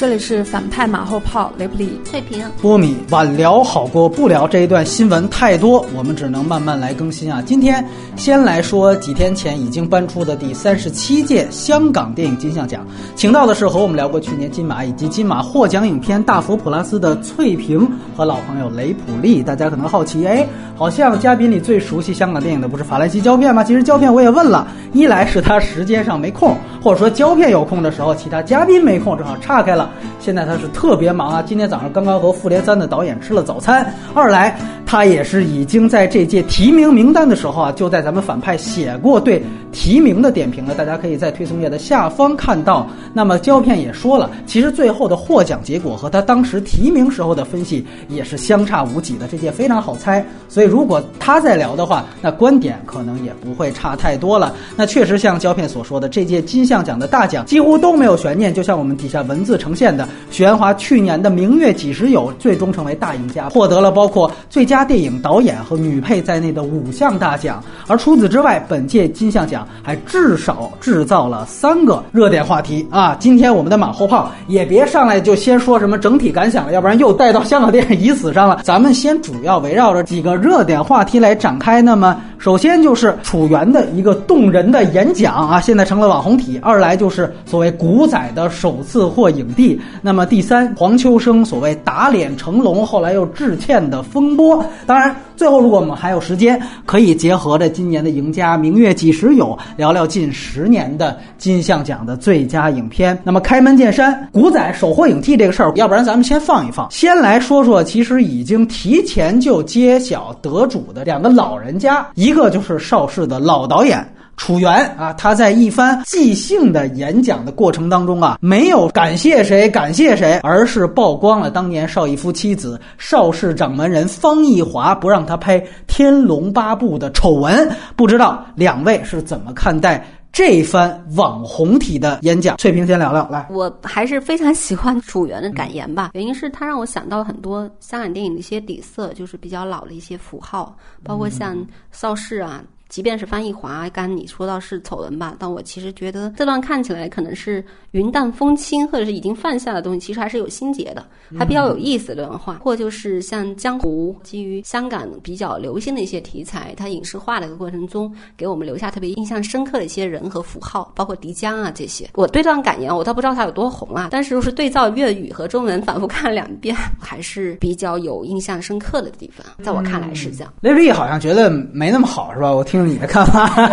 这里是反派马后炮，雷普利、翠萍、波米。晚聊好过不聊，这一段新闻太多，我们只能慢慢来更新啊。今天先来说几天前已经颁出的第三十七届香港电影金像奖，请到的是和我们聊过去年金马以及金马获奖影片《大佛普拉斯》的翠萍和老朋友雷普利。大家可能好奇，哎，好像嘉宾里最熟悉香港电影的不是法兰西胶片吗？其实胶片我也问了，一来是他时间上没空，或者说胶片有空的时候，其他嘉宾没空，正好岔开了。现在他是特别忙啊！今天早上刚刚和《复联三》的导演吃了早餐。二来，他也是已经在这届提名名单的时候啊，就在咱们反派写过对提名的点评了。大家可以在推送页的下方看到。那么胶片也说了，其实最后的获奖结果和他当时提名时候的分析也是相差无几的。这届非常好猜，所以如果他在聊的话，那观点可能也不会差太多了。那确实像胶片所说的，这届金像奖的大奖几乎都没有悬念，就像我们底下文字呈现的。许鞍华去年的《明月几时有》最终成为大赢家，获得了包括最佳电影导演和女配在内的五项大奖。而除此之外，本届金像奖还至少制造了三个热点话题啊！今天我们的马后炮也别上来就先说什么整体感想了，要不然又带到香港电影已死上了。咱们先主要围绕着几个热点话题来展开。那么，首先就是楚原的一个动人的演讲啊，现在成了网红体；二来就是所谓古仔的首次获影帝。那么第三，黄秋生所谓打脸成龙，后来又致歉的风波。当然，最后如果我们还有时间，可以结合着今年的赢家《明月几时有》，聊聊近十年的金像奖的最佳影片。那么开门见山，古仔首获影帝这个事儿，要不然咱们先放一放，先来说说其实已经提前就揭晓得主的两个老人家，一个就是邵氏的老导演。楚原啊，他在一番即兴的演讲的过程当中啊，没有感谢谁感谢谁，而是曝光了当年邵逸夫妻子邵氏掌门人方逸华不让他拍《天龙八部》的丑闻。不知道两位是怎么看待这番网红体的演讲？翠萍先聊聊，来，我还是非常喜欢楚原的感言吧，原因是他让我想到了很多香港电影的一些底色，就是比较老的一些符号，包括像邵氏啊。即便是翻译华，刚你说到是丑闻吧，但我其实觉得这段看起来可能是云淡风轻，或者是已经放下的东西，其实还是有心结的，还比较有意思这段话。或就是像江湖，基于香港比较流行的一些题材，它影视化的一个过程中，给我们留下特别印象深刻的一些人和符号，包括迪江啊这些。我对这段感言，我倒不知道它有多红啊，但是就是对照粤语和中文反复看了两遍，还是比较有印象深刻的地方。在我看来是这样。雷利好像觉得没那么好，是吧？我听。你的看法？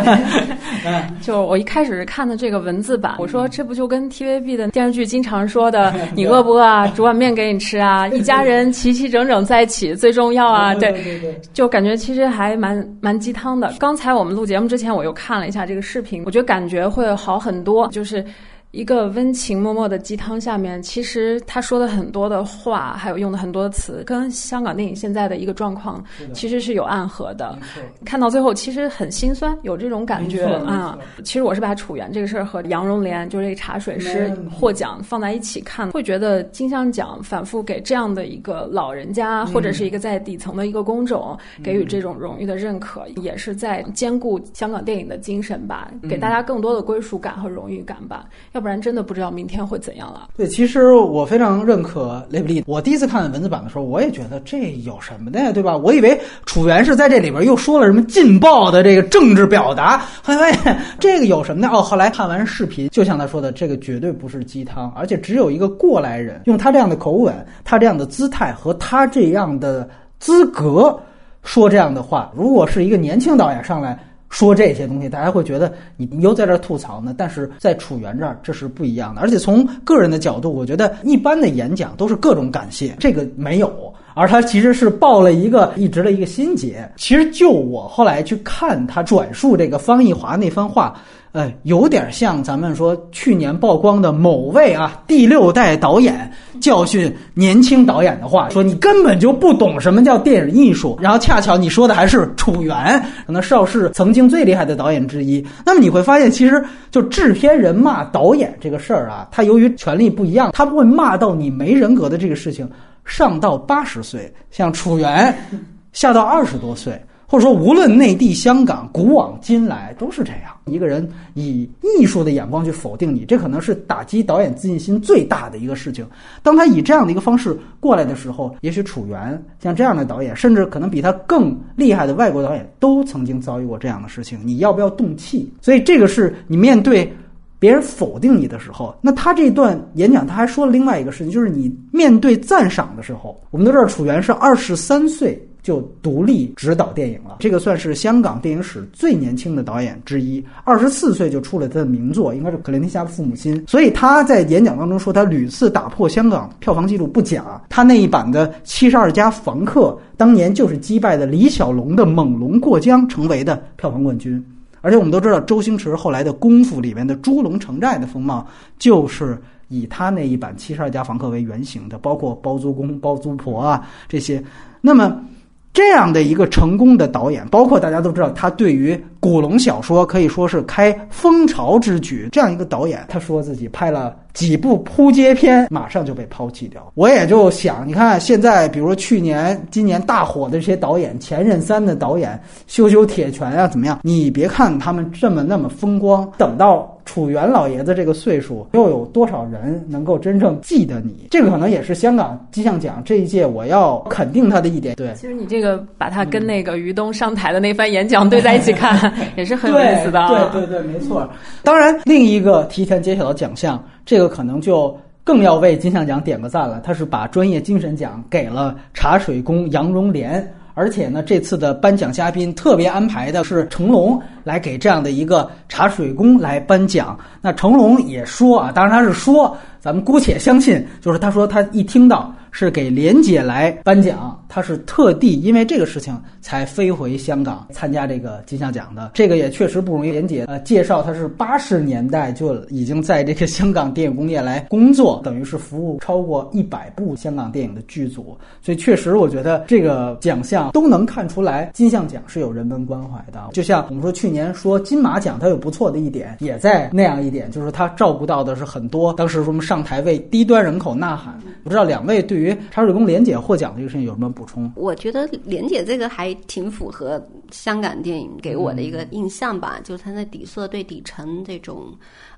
就我一开始看的这个文字版，我说这不就跟 TVB 的电视剧经常说的 “你饿不饿啊？煮碗面给你吃啊！一家人齐齐整整在一起最重要啊！”对对对，就感觉其实还蛮蛮鸡汤的。刚才我们录节目之前，我又看了一下这个视频，我觉得感觉会好很多，就是。一个温情脉脉的鸡汤下面，其实他说的很多的话，还有用的很多词，跟香港电影现在的一个状况其实是有暗合的。看到最后，其实很心酸，有这种感觉啊。其实我是把楚原这个事儿和杨荣莲，就是这个茶水师获奖放在一起看，会觉得金像奖反复给这样的一个老人家，或者是一个在底层的一个工种，给予这种荣誉的认可，也是在兼顾香港电影的精神吧，给大家更多的归属感和荣誉感吧。要不不然真的不知道明天会怎样了。对，其实我非常认可雷布利。我第一次看文字版的时候，我也觉得这有什么的呀，对吧？我以为楚原是在这里边又说了什么劲爆的这个政治表达，后来发现这个有什么的哦。后来看完视频，就像他说的，这个绝对不是鸡汤，而且只有一个过来人用他这样的口吻、他这样的姿态和他这样的资格说这样的话。如果是一个年轻导演上来。说这些东西，大家会觉得你又在这吐槽呢。但是在楚原这儿，这是不一样的。而且从个人的角度，我觉得一般的演讲都是各种感谢，这个没有。而他其实是报了一个一直的一个心结。其实就我后来去看他转述这个方逸华那番话。呃，有点像咱们说去年曝光的某位啊第六代导演教训年轻导演的话，说你根本就不懂什么叫电影艺术。然后恰巧你说的还是楚原，可能邵氏曾经最厉害的导演之一。那么你会发现，其实就制片人骂导演这个事儿啊，他由于权力不一样，他不会骂到你没人格的这个事情上到八十岁，像楚原 下到二十多岁。或者说无论内地、香港，古往今来都是这样。一个人以艺术的眼光去否定你，这可能是打击导演自信心最大的一个事情。当他以这样的一个方式过来的时候，也许楚原像这样的导演，甚至可能比他更厉害的外国导演，都曾经遭遇过这样的事情。你要不要动气？所以这个是你面对别人否定你的时候，那他这段演讲他还说了另外一个事情，就是你面对赞赏的时候，我们都知道楚原是二十三岁。就独立执导电影了，这个算是香港电影史最年轻的导演之一。二十四岁就出了他的名作，应该是《可怜天下父母心》。所以他在演讲当中说，他屡次打破香港票房纪录不假。他那一版的《七十二家房客》当年就是击败的李小龙的《猛龙过江》成为的票房冠军。而且我们都知道，周星驰后来的《功夫》里面的猪龙城寨的风貌，就是以他那一版《七十二家房客》为原型的，包括包租公、包租婆啊这些。那么。这样的一个成功的导演，包括大家都知道，他对于古龙小说可以说是开风潮之举。这样一个导演，他说自己拍了几部扑街片，马上就被抛弃掉。我也就想，你看现在，比如说去年、今年大火的这些导演，《前任三》的导演，修修铁拳啊，怎么样？你别看他们这么那么风光，等到。楚原老爷子这个岁数，又有多少人能够真正记得你？这个可能也是香港金像奖这一届我要肯定他的一点。对，其实你这个把他跟那个于东上台的那番演讲对在一起看，也是很有意思的。对对对，没错。当然，另一个提前揭晓的奖项，这个可能就更要为金像奖点个赞了。他是把专业精神奖给了茶水工杨荣莲。而且呢，这次的颁奖嘉宾特别安排的是成龙来给这样的一个茶水工来颁奖。那成龙也说啊，当然他是说，咱们姑且相信，就是他说他一听到。是给莲姐来颁奖，她是特地因为这个事情才飞回香港参加这个金像奖的。这个也确实不容易。莲姐呃介绍，她是八十年代就已经在这个香港电影工业来工作，等于是服务超过一百部香港电影的剧组。所以确实，我觉得这个奖项都能看出来金像奖是有人文关怀的。就像我们说去年说金马奖，它有不错的一点，也在那样一点，就是它照顾到的是很多当时我们上台为低端人口呐喊。不知道两位对于。茶水工莲姐获奖这个事情有什么补充？我觉得莲姐这个还挺符合香港电影给我的一个印象吧，就是它的底色对底层这种。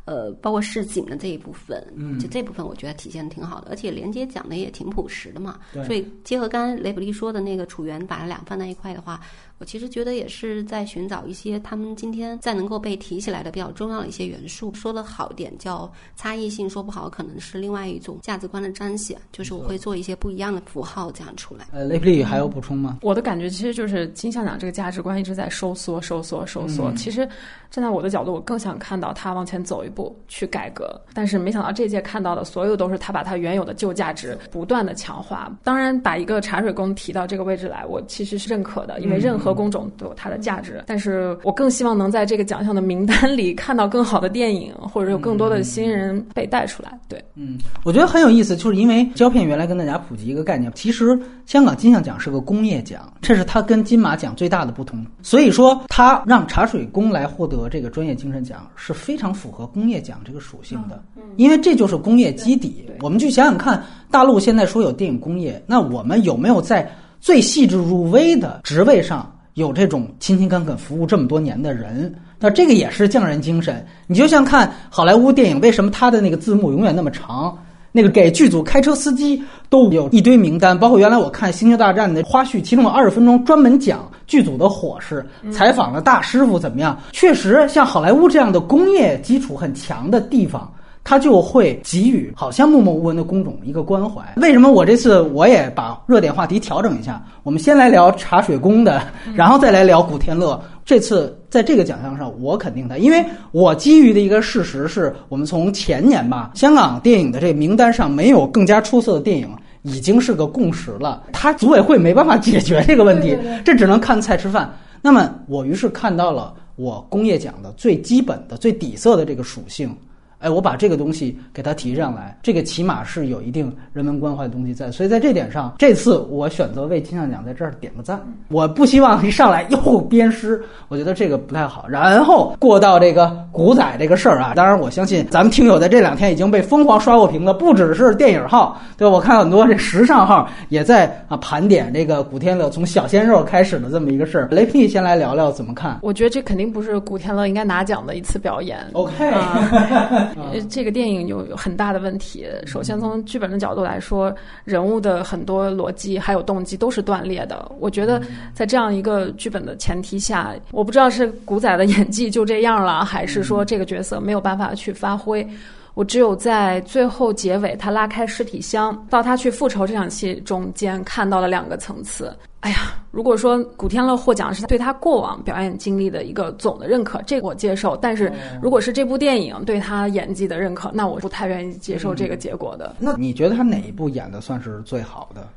呃，包括市井的这一部分，嗯，就这部分我觉得体现的挺好的，而且连接讲的也挺朴实的嘛。所以结合刚刚雷普利说的那个楚原，把它俩放在一块的话，我其实觉得也是在寻找一些他们今天在能够被提起来的比较重要的一些元素。说的好点叫差异性，说不好可能是另外一种价值观的彰显，就是我会做一些不一样的符号这样出来。呃，雷普利还有补充吗？我的感觉其实就是金像奖这个价值观一直在收缩、收缩、收缩。其实站在我的角度，我更想看到他往前走一步。去改革，但是没想到这届看到的所有都是他把他原有的旧价值不断的强化。当然，把一个茶水工提到这个位置来，我其实是认可的，因为任何工种都有它的价值。但是我更希望能在这个奖项的名单里看到更好的电影，或者有更多的新人被带出来。对，嗯，我觉得很有意思，就是因为胶片原来跟大家普及一个概念，其实香港金像奖是个工业奖，这是它跟金马奖最大的不同。所以说，它让茶水工来获得这个专业精神奖是非常符合工业。奖这个属性的，因为这就是工业基底。我们去想想看，大陆现在说有电影工业，那我们有没有在最细致入微的职位上有这种勤勤恳恳服务这么多年的人？那这个也是匠人精神。你就像看好莱坞电影，为什么它的那个字幕永远那么长？那个给剧组开车司机都有一堆名单，包括原来我看《星球大战》的花絮，其中有二十分钟专门讲剧组的伙食，采访了大师傅怎么样。确实，像好莱坞这样的工业基础很强的地方，他就会给予好像默默无闻的工种一个关怀。为什么我这次我也把热点话题调整一下？我们先来聊茶水工的，然后再来聊古天乐。这次在这个奖项上，我肯定他，因为我基于的一个事实是我们从前年吧，香港电影的这个名单上没有更加出色的电影，已经是个共识了。他组委会没办法解决这个问题，这只能看菜吃饭。那么我于是看到了我工业奖的最基本的、最底色的这个属性，哎，我把这个东西给它提上来，这个起码是有一定人文关怀的东西在。所以在这点上，这次我选择为金像奖在这儿点个赞。我不希望一上来又鞭尸，我觉得这个不太好。然后过到这个古仔这个事儿啊，当然我相信咱们听友在这两天已经被疯狂刷过屏的，不只是电影号，对吧？我看很多这时尚号也在啊盘点这个古天乐从小鲜肉开始的这么一个事儿。雷皮先来聊聊怎么看？我觉得这肯定不是古天乐应该拿奖的一次表演。OK，、呃，这个电影有有很大的问题。首先从剧本的角度来说，人物的很多逻辑还有动机都是断裂的。我觉得在这样一个剧本的前提下，我不知道是古仔的演技就这样了，还是说这个角色没有办法去发挥。我只有在最后结尾，他拉开尸体箱，到他去复仇这场戏中间，看到了两个层次。哎呀，如果说古天乐获奖是对他过往表演经历的一个总的认可，这个我接受。但是如果是这部电影对他演技的认可，那我不太愿意接受这个结果的。那你觉得他哪一部演的算是最好的？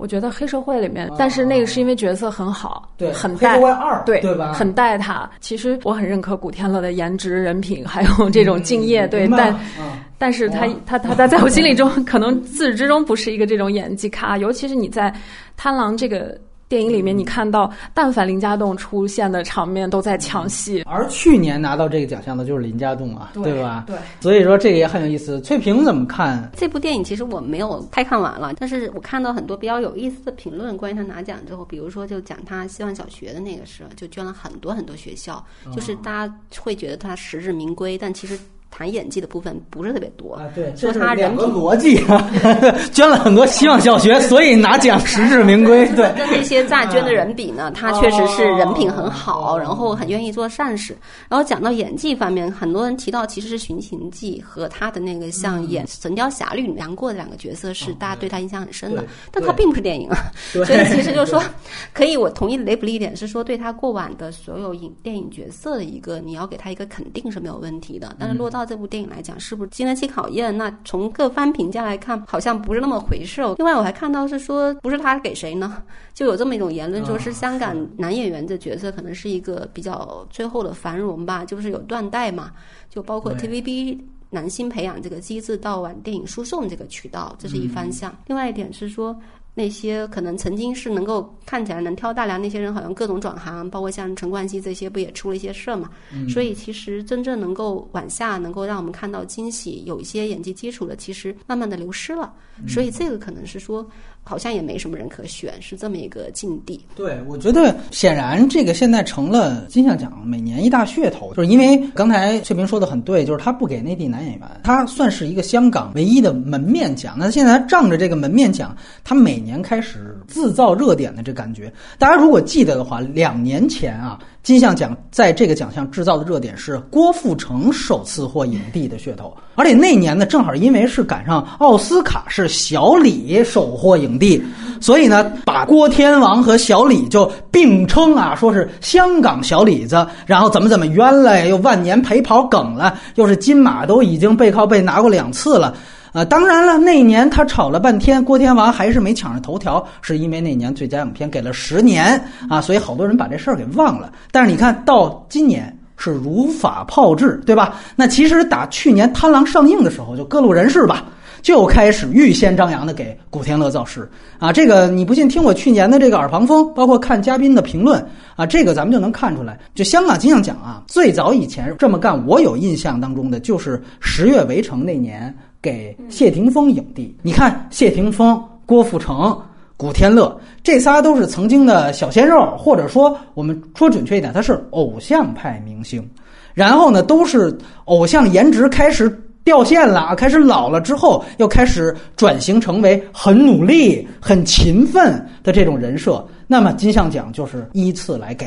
我觉得黑社会里面，但是那个是因为角色很好，对很带黑社会二对对吧很带他。其实我很认可古天乐的颜值、人品，还有这种敬业，对，但。嗯但是他哇他他他在我心里中，可能自始至终不是一个这种演技咖，尤其是你在《贪狼》这个电影里面，你看到但凡林家栋出现的场面都在抢戏，而去年拿到这个奖项的就是林家栋啊，对吧？对。所以说这个也很有意思。翠萍怎么看？这部电影其实我没有太看完了，但是我看到很多比较有意思的评论，关于他拿奖之后，比如说就讲他希望小学的那个事，就捐了很多很多学校，就是大家会觉得他实至名归，但其实谈演技的部分不是特别多。啊，对，说这是两个他人品逻辑啊，捐了很多希望小学，所以拿奖实至名归。对，跟那些诈捐的人比呢，他确实是人品很好，然后很愿意做善事。然后讲到演技方面，很多人提到其实是《寻秦记》和他的那个像演《神雕侠侣》杨过的两个角色是大家对他印象很深的对，但他并不是电影啊。所以其实就是说，可以我同意雷普利一点是说，对他过往的所有影电影角色的一个，你要给他一个肯定是没有问题的。但是落到这部电影来讲，是不是经得起考验？那从各方评价来看，好像不是那么回事哦。另外，我还看到是说，不是他给谁呢？就有这么一种言论，说是香港男演员的角色可能是一个比较最后的繁荣吧，就是有断代嘛，就包括 TVB。男星培养这个机制到往电影输送这个渠道，这是一方向。另外一点是说，那些可能曾经是能够看起来能挑大梁那些人，好像各种转行，包括像陈冠希这些，不也出了一些事儿嘛？所以其实真正能够往下能够让我们看到惊喜，有一些演技基础的，其实慢慢的流失了。所以这个可能是说，好像也没什么人可选，是这么一个境地。对，我觉得显然这个现在成了金像奖每年一大噱头，就是因为刚才翠萍说的很对，就是他不给内地男演员，他算是一个香港唯一的门面奖。那现在他仗着这个门面奖，他每年开始制造热点的这感觉。大家如果记得的话，两年前啊，金像奖在这个奖项制造的热点是郭富城首次获影帝的噱头，而且那年呢，正好因为是赶上奥斯卡是小李首获影帝，所以呢，把郭天王和小李就并称啊，说是香港小李子，然后怎么怎么冤了，又万年陪跑梗了，又是金马都已经背靠背拿过两次了。啊，当然了，那一年他吵了半天，郭天王还是没抢上头条，是因为那年最佳影片给了十年啊，所以好多人把这事儿给忘了。但是你看到今年是如法炮制，对吧？那其实打去年《贪狼》上映的时候，就各路人士吧。就开始预先张扬的给古天乐造势啊！这个你不信，听我去年的这个耳旁风，包括看嘉宾的评论啊，这个咱们就能看出来。就香港金像奖啊，最早以前这么干，我有印象当中的就是《十月围城》那年给谢霆锋影帝。你看谢霆锋、郭富城。古天乐这仨都是曾经的小鲜肉，或者说我们说准确一点，他是偶像派明星。然后呢，都是偶像颜值开始掉线了，开始老了之后，又开始转型成为很努力、很勤奋的这种人设。那么金像奖就是依次来给。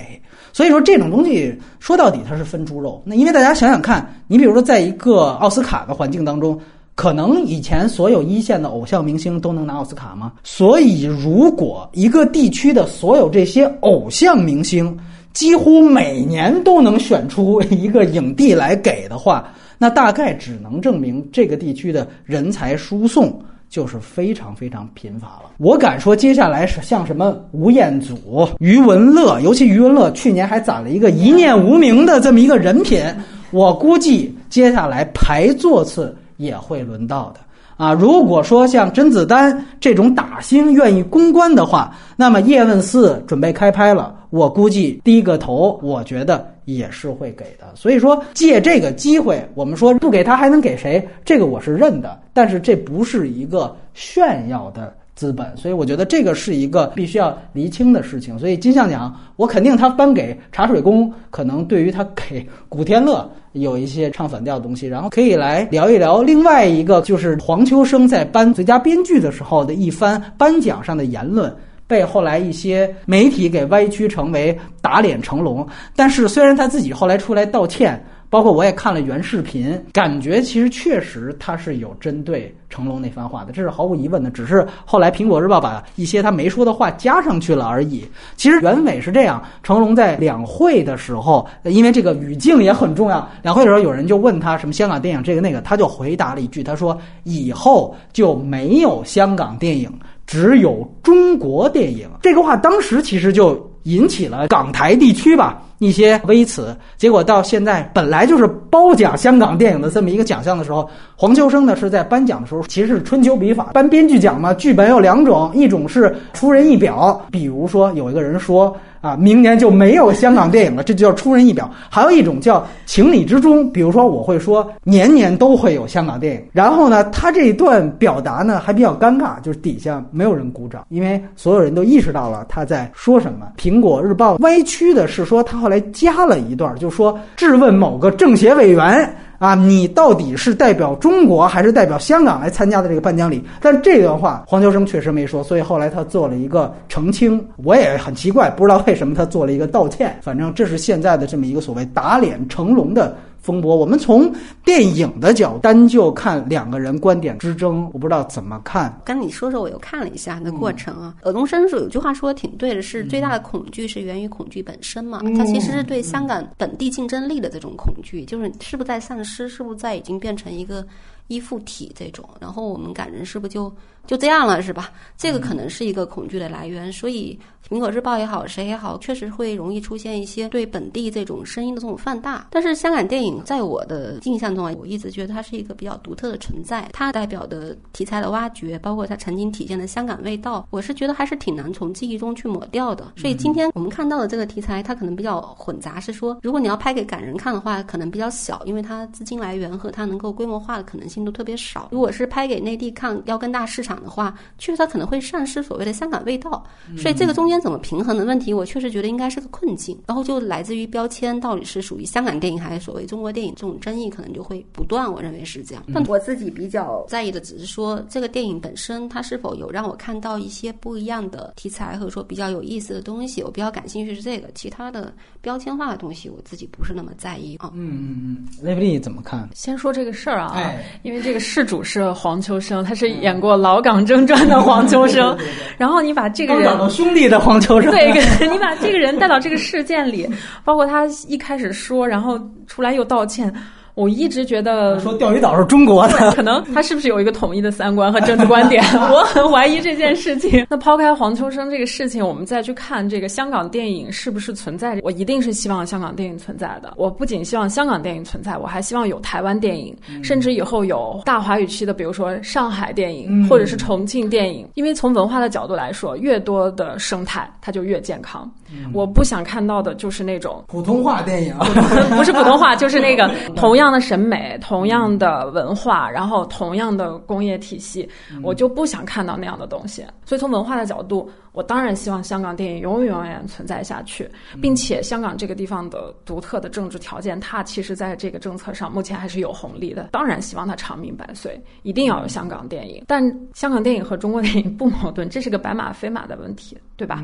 所以说这种东西说到底它是分猪肉。那因为大家想想看，你比如说在一个奥斯卡的环境当中。可能以前所有一线的偶像明星都能拿奥斯卡吗？所以，如果一个地区的所有这些偶像明星几乎每年都能选出一个影帝来给的话，那大概只能证明这个地区的人才输送就是非常非常贫乏了。我敢说，接下来是像什么吴彦祖、余文乐，尤其余文乐去年还攒了一个一念无名的这么一个人品。我估计接下来排座次也会轮到的。啊，如果说像甄子丹这种打星愿意公关的话，那么《叶问四》准备开拍了，我估计低个头，我觉得也是会给的。所以说，借这个机会，我们说不给他还能给谁？这个我是认的，但是这不是一个炫耀的资本，所以我觉得这个是一个必须要厘清的事情。所以金像奖，我肯定他颁给茶水工，可能对于他给古天乐。有一些唱反调的东西，然后可以来聊一聊另外一个，就是黄秋生在颁最佳编剧的时候的一番颁奖上的言论，被后来一些媒体给歪曲成为打脸成龙。但是虽然他自己后来出来道歉。包括我也看了原视频，感觉其实确实他是有针对成龙那番话的，这是毫无疑问的。只是后来苹果日报把一些他没说的话加上去了而已。其实原委是这样：成龙在两会的时候，因为这个语境也很重要。两会的时候，有人就问他什么香港电影这个那个，他就回答了一句：“他说以后就没有香港电影，只有中国电影。”这个话当时其实就引起了港台地区吧。一些微词，结果到现在本来就是褒奖香港电影的这么一个奖项的时候，黄秋生呢是在颁奖的时候，其实是春秋笔法，颁编剧奖嘛，剧本有两种，一种是出人意表，比如说有一个人说。啊，明年就没有香港电影了，这就叫出人意表。还有一种叫情理之中，比如说我会说年年都会有香港电影，然后呢，他这一段表达呢还比较尴尬，就是底下没有人鼓掌，因为所有人都意识到了他在说什么。苹果日报歪曲的是说他后来还加了一段，就说质问某个政协委员。啊，你到底是代表中国还是代表香港来参加的这个颁奖礼？但这段话黄秋生确实没说，所以后来他做了一个澄清。我也很奇怪，不知道为什么他做了一个道歉。反正这是现在的这么一个所谓打脸成龙的。风波，我们从电影的角单就看两个人观点之争，我不知道怎么看。跟你说说，我又看了一下那过程啊。尔冬升说有句话说的挺对的，是最大的恐惧是源于恐惧本身嘛？它其实是对香港本地竞争力的这种恐惧，就是是不是在丧失，是不是在已经变成一个依附体这种？然后我们感人是不是就就这样了，是吧？这个可能是一个恐惧的来源，所以。苹果日报也好，谁也好，确实会容易出现一些对本地这种声音的这种放大。但是香港电影在我的印象中啊，我一直觉得它是一个比较独特的存在。它代表的题材的挖掘，包括它曾经体现的香港味道，我是觉得还是挺难从记忆中去抹掉的。所以今天我们看到的这个题材，它可能比较混杂，是说如果你要拍给感人看的话，可能比较小，因为它资金来源和它能够规模化的可能性都特别少。如果是拍给内地看，要更大市场的话，确实它可能会丧失所谓的香港味道。所以这个中间。怎么平衡的问题，我确实觉得应该是个困境。然后就来自于标签到底是属于香港电影还是所谓中国电影，这种争议可能就会不断。我认为是这样。但我自己比较在意的只是说，这个电影本身它是否有让我看到一些不一样的题材，或者说比较有意思的东西。我比较感兴趣是这个，其他的标签化的东西我自己不是那么在意啊。嗯嗯嗯，雷布利怎么看？先说这个事儿啊，因为这个事主是黄秋生，他是演过《老港争传》的黄秋生。然后你把这个人兄弟的。黄秋生，对，你把这个人带到这个事件里，包括他一开始说，然后出来又道歉。我一直觉得说钓鱼岛是中国的，可能他是不是有一个统一的三观和政治观点？我很怀疑这件事情。那抛开黄秋生这个事情，我们再去看这个香港电影是不是存在？我一定是希望香港电影存在的。我不仅希望香港电影存在，我还希望有台湾电影，甚至以后有大华语区的，比如说上海电影或者是重庆电影。因为从文化的角度来说，越多的生态，它就越健康。我不想看到的就是那种普通话电影，不是普通话，就是那个同样。同样的审美，同样的文化，然后同样的工业体系，我就不想看到那样的东西。所以从文化的角度。我当然希望香港电影永远永远存在下去，并且香港这个地方的独特的政治条件，它其实在这个政策上目前还是有红利的。当然希望它长命百岁，一定要有香港电影。但香港电影和中国电影不矛盾，这是个白马非马的问题，对吧？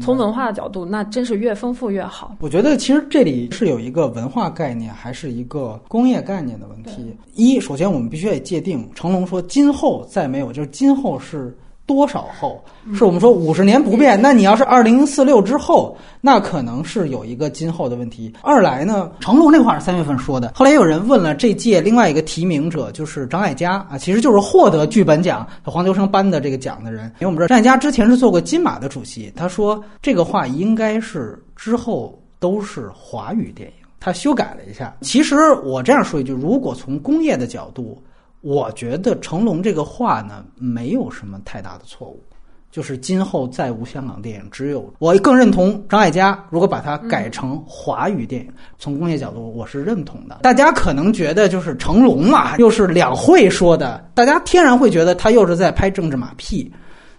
从文化的角度，那真是越丰富越好。我觉得其实这里是有一个文化概念，还是一个工业概念的问题。一，首先我们必须得界定，成龙说今后再没有，就是今后是。多少后是我们说五十年不变？那你要是二零四六之后，那可能是有一个今后的问题。二来呢，成龙那话是三月份说的，后来也有人问了这届另外一个提名者，就是张艾嘉啊，其实就是获得剧本奖黄秋生颁的这个奖的人。因为我们知道张艾嘉之前是做过金马的主席，他说这个话应该是之后都是华语电影。他修改了一下。其实我这样说一句，如果从工业的角度，我觉得成龙这个话呢，没有什么太大的错误。就是今后再无香港电影，只有我更认同张艾嘉。如果把它改成华语电影，从工业角度我是认同的。大家可能觉得就是成龙嘛，又是两会说的，大家天然会觉得他又是在拍政治马屁。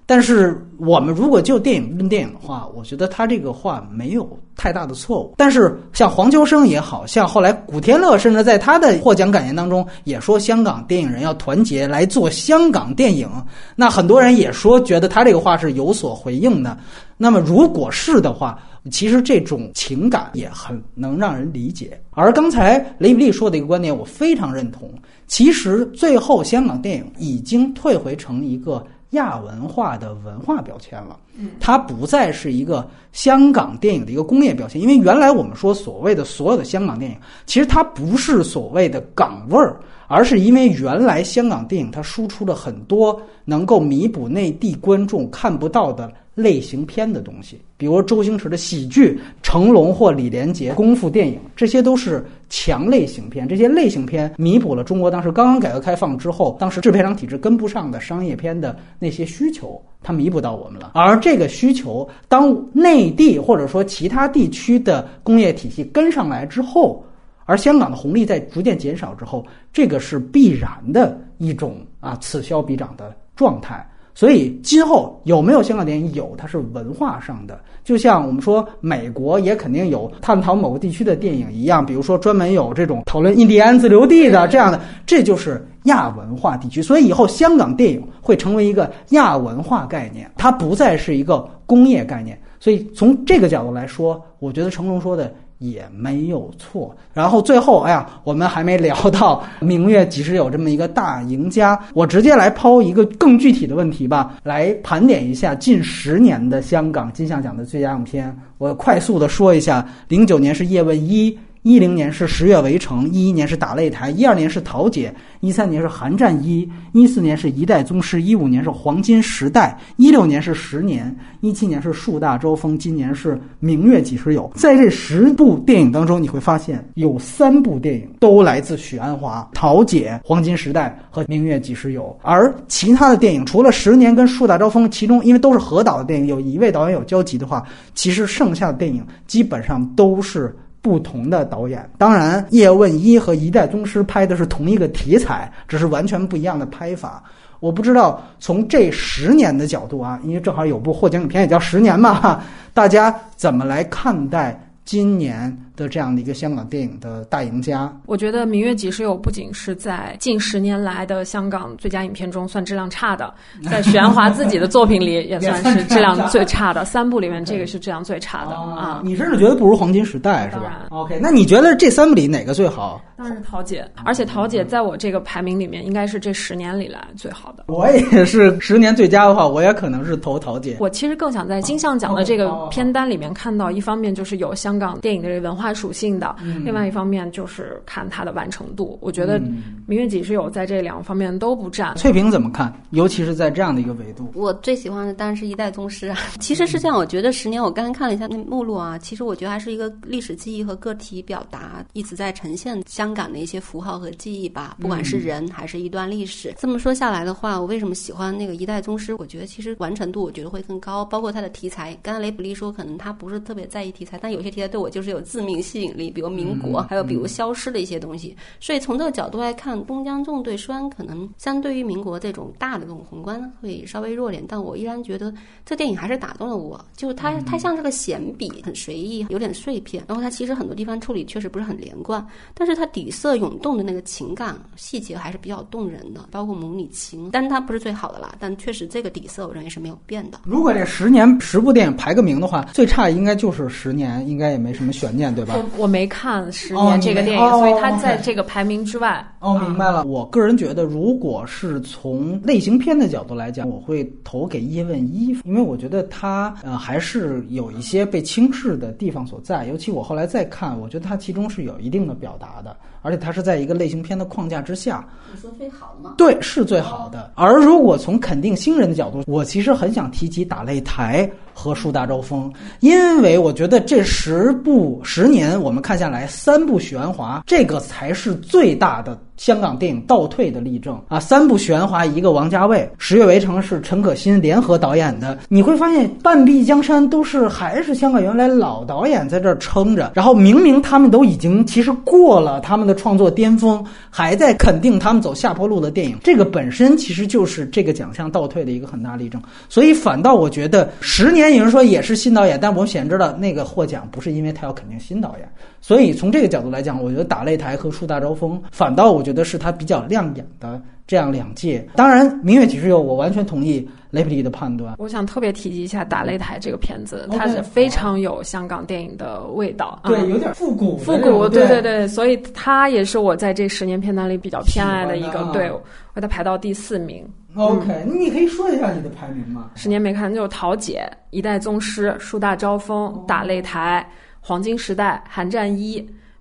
但是我们如果就电影论电影的话，我觉得他这个话没有太大的错误。但是像黄秋生也好像后来古天乐，甚至在他的获奖感言当中也说，香港电影人要团结来做香港电影。那很多人也说，觉得他这个话是有所回应的。那么如果是的话，其实这种情感也很能让人理解。而刚才雷比利说的一个观点，我非常认同。其实最后香港电影已经退回成一个。亚文化的文化标签了，它不再是一个香港电影的一个工业标签，因为原来我们说所谓的所有的香港电影，其实它不是所谓的港味儿，而是因为原来香港电影它输出了很多能够弥补内地观众看不到的。类型片的东西，比如周星驰的喜剧、成龙或李连杰功夫电影，这些都是强类型片。这些类型片弥补了中国当时刚刚改革开放之后，当时制片厂体制跟不上的商业片的那些需求，它弥补到我们了。而这个需求，当内地或者说其他地区的工业体系跟上来之后，而香港的红利在逐渐减少之后，这个是必然的一种啊此消彼长的状态。所以今后有没有香港电影？有，它是文化上的，就像我们说美国也肯定有探讨某个地区的电影一样，比如说专门有这种讨论印第安自留地的这样的，这就是亚文化地区。所以以后香港电影会成为一个亚文化概念，它不再是一个工业概念。所以从这个角度来说，我觉得成龙说的。也没有错。然后最后，哎呀，我们还没聊到《明月几时有》这么一个大赢家，我直接来抛一个更具体的问题吧，来盘点一下近十年的香港金像奖的最佳影片。我快速的说一下：零九年是《叶问一》。一零年是《十月围城》，一一年是《打擂台》，一二年是《桃姐》，一三年是《寒战一》，一四年是一代宗师，一五年是《黄金时代》，一六年是《十年》，一七年是《树大招风》，今年是《明月几时有》。在这十部电影当中，你会发现有三部电影都来自许鞍华，《桃姐》、《黄金时代》和《明月几时有》。而其他的电影，除了《十年》跟《树大招风》，其中因为都是合导的电影，有一位导演有交集的话，其实剩下的电影基本上都是。不同的导演，当然，《叶问一》和《一代宗师》拍的是同一个题材，只是完全不一样的拍法。我不知道从这十年的角度啊，因为正好有部获奖影片也叫《十年》嘛，大家怎么来看待今年？的这样的一个香港电影的大赢家，我觉得《明月几时有》不仅是在近十年来的香港最佳影片中算质量差的，在许鞍华自己的作品里也算 是质量最差的三部里面，这个是质量最差的啊！你甚至觉得不如《黄金时代》是吧？OK，那你觉得这三部里哪个最好？当然是《桃姐》，而且《桃姐》在我这个排名里面应该是这十年里来最好的。我也是十年最佳的话，我也可能是投《桃姐》。我其实更想在金像奖的这个片单里面看到，一方面就是有香港电影的这文化属性的。另外一方面就是看它的完成度，我觉得《明月几时有》在这两方面都不占。翠萍怎么看？尤其是在这样的一个维度，我最喜欢的当然是一代宗师啊。其实是这样，我觉得十年我刚刚看了一下那目录啊，其实我觉得还是一个历史记忆和个体表达一直在呈现香港的一些符号和记忆吧，不管是人还是一段历史。这么说下来的话，我为什么喜欢那个一代宗师？我觉得其实完成度我觉得会更高，包括它的题材。刚才雷普利说可能他不是特别在意题材，但有些题材对我就是有致命吸引力，比如。民国，还有比如消失的一些东西，所以从这个角度来看，东江纵队虽然可能相对于民国这种大的这种宏观会稍微弱点，但我依然觉得这电影还是打动了我。就它，它像是个闲笔，很随意，有点碎片。然后它其实很多地方处理确实不是很连贯，但是它底色涌动的那个情感细节还是比较动人的，包括母女情。但它不是最好的啦，但确实这个底色我认为是没有变的。如果这十年十部电影排个名的话，最差应该就是十年，应该也没什么悬念，对吧？我我没看。十年这个电影，所以它在这个排名之外。哦，明白了。我个人觉得，如果是从类型片的角度来讲，我会投给《叶问一》，因为我觉得它呃还是有一些被轻视的地方所在。尤其我后来再看，我觉得它其中是有一定的表达的，而且它是在一个类型片的框架之下。你说最好的吗？对，是最好的。而如果从肯定新人的角度，我其实很想提及《打擂台》和《树大招风》，因为我觉得这十部十年我们看下来，三部许鞍华，这个才是最大的。香港电影倒退的例证啊！三部玄华，一个王家卫，《十月围城》是陈可辛联合导演的。你会发现，半壁江山都是还是香港原来老导演在这儿撑着。然后明明他们都已经其实过了他们的创作巅峰，还在肯定他们走下坡路的电影。这个本身其实就是这个奖项倒退的一个很大例证。所以反倒我觉得，十年有人说也是新导演，但我们显然知道那个获奖不是因为他要肯定新导演。所以从这个角度来讲，我觉得《打擂台》和《树大招风》反倒我觉得是他比较亮眼的这样两届。当然，《明月几时有》我完全同意雷普利的判断。我想特别提及一下《打擂台》这个片子，它是非常有香港电影的味道，对，有点复古，复古，对对对。所以它也是我在这十年片单里比较偏爱的一个，对，我把它排到第四名。OK，你可以说一下你的排名吗？十年没看，就是《桃姐》《一代宗师》《树大招风》《打擂台》。黄金时代、寒战一、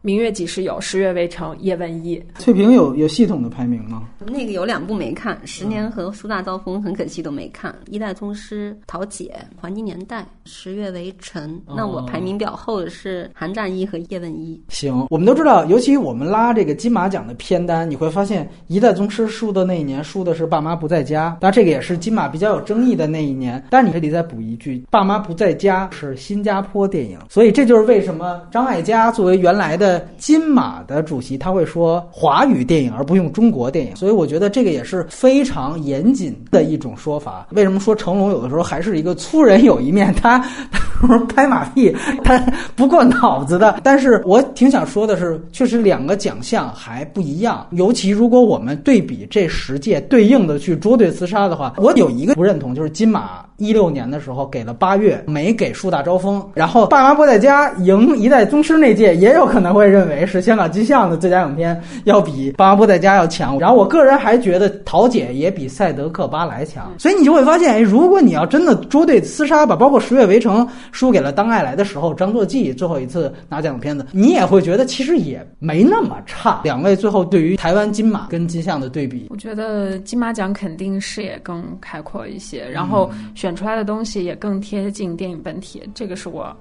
明月几时有、十月围城、叶问一。翠萍有有系统的排名吗？那个有两部没看，《十年》和《树大招风》很可惜都没看，《一代宗师》、《桃姐》、《黄金年代》、《十月围城》。那我排名比较后的是《寒战一》和《叶问一》。行，我们都知道，尤其我们拉这个金马奖的片单，你会发现《一代宗师》输的那一年输的是《爸妈不在家》，当然这个也是金马比较有争议的那一年。但是你这里再补一句，《爸妈不在家》是新加坡电影，所以这就是为什么张艾嘉作为原来的金马的主席，他会说华语电影而不用中国电影。所以我觉得这个也是非常严谨的一种说法。为什么说成龙有的时候还是一个粗人有一面？他 拍马屁，他不过脑子的。但是我挺想说的是，确实两个奖项还不一样。尤其如果我们对比这十届对应的去捉对厮杀的话，我有一个不认同，就是金马一六年的时候给了八月，没给树大招风。然后爸妈不在家赢一代宗师那届，也有可能会认为是香港金像的最佳影片要比爸妈不在家要强。然后我个人还觉得桃姐也比赛德克巴莱强。所以你就会发现，哎，如果你要真的捉对厮杀吧，包括十月围城。输给了当爱来的时候，张作骥最后一次拿奖的片子，你也会觉得其实也没那么差。两位最后对于台湾金马跟金像的对比，我觉得金马奖肯定视野更开阔一些，然后选出来的东西也更贴近电影本体，这个是我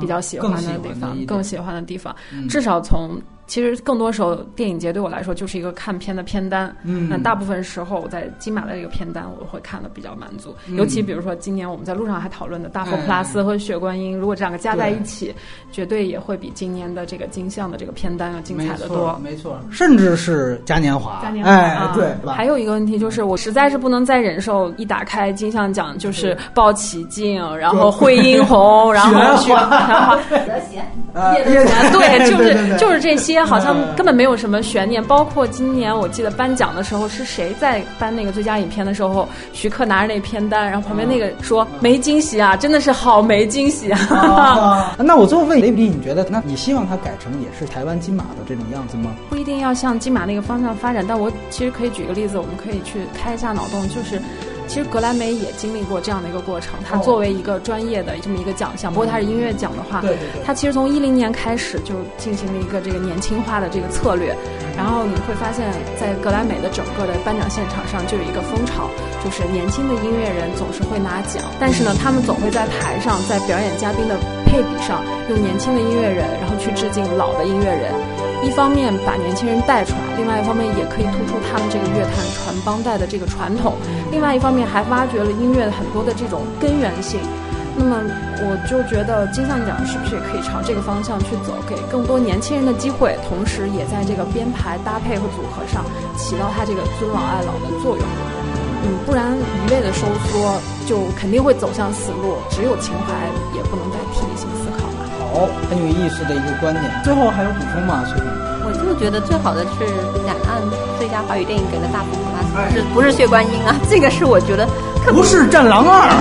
比较喜欢的地方，更喜欢的地方，至少从。其实更多时候，电影节对我来说就是一个看片的片单。嗯，那大部分时候我在金马的这个片单，我会看的比较满足。尤其比如说今年我们在路上还讨论的《大佛普拉斯》和《血观音》，如果这两个加在一起，绝对也会比今年的这个金像的这个片单要精彩的多。没错，甚至是嘉年华。嘉年华，哎，对。还有一个问题就是，我实在是不能再忍受一打开金像奖就是鲍起静，然后惠英红，然后许叶德娴，叶德娴，对，就是就是这些。好像根本没有什么悬念，包括今年我记得颁奖的时候是谁在颁那个最佳影片的时候，徐克拿着那片单，然后旁边那个说没惊喜啊，真的是好没惊喜啊。那我最后问雷比利，你觉得那你希望他改成也是台湾金马的这种样子吗？不一定要向金马那个方向发展，但我其实可以举个例子，我们可以去开一下脑洞，就是。其实格莱美也经历过这样的一个过程。它作为一个专业的这么一个奖项，不过它是音乐奖的话，对它其实从一零年开始就进行了一个这个年轻化的这个策略。然后你会发现在格莱美的整个的颁奖现场上就有一个风潮，就是年轻的音乐人总是会拿奖，但是呢，他们总会在台上在表演嘉宾的配比上用年轻的音乐人，然后去致敬老的音乐人。一方面把年轻人带出来，另外一方面也可以突出他们这个乐坛传帮带的这个传统。另外一方面还挖掘了音乐的很多的这种根源性。那么我就觉得金像奖是不是也可以朝这个方向去走，给更多年轻人的机会，同时也在这个编排搭配和组合上起到它这个尊老爱老的作用。嗯，不然一味的收缩就肯定会走向死路。只有情怀也不能代替理性很有意思的一个观点。最后还有补充吗？崔萍？我就觉得最好的是两岸最佳华语电影给了大佛普拉斯，不是不是血观音啊，这个是我觉得不是战狼二。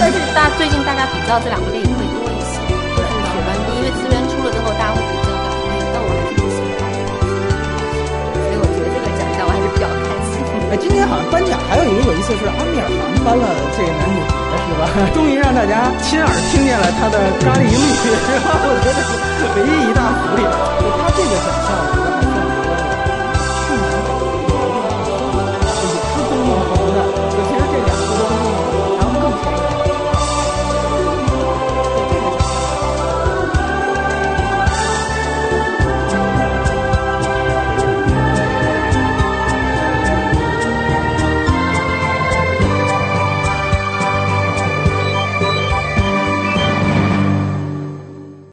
但是大最近大家比较这两部电影会多一些，就是血观音，因为资源出了之后，大家会比较两部，但我还是不喜欢。所以我觉得这个奖项我还是比较开心。哎，今天好像颁奖还有一个有意思是阿米尔汗颁了这个男主。是吧？终于让大家亲耳听见了他的咖喱英语是吧 我觉得唯一一大福利就他这个奖项我觉得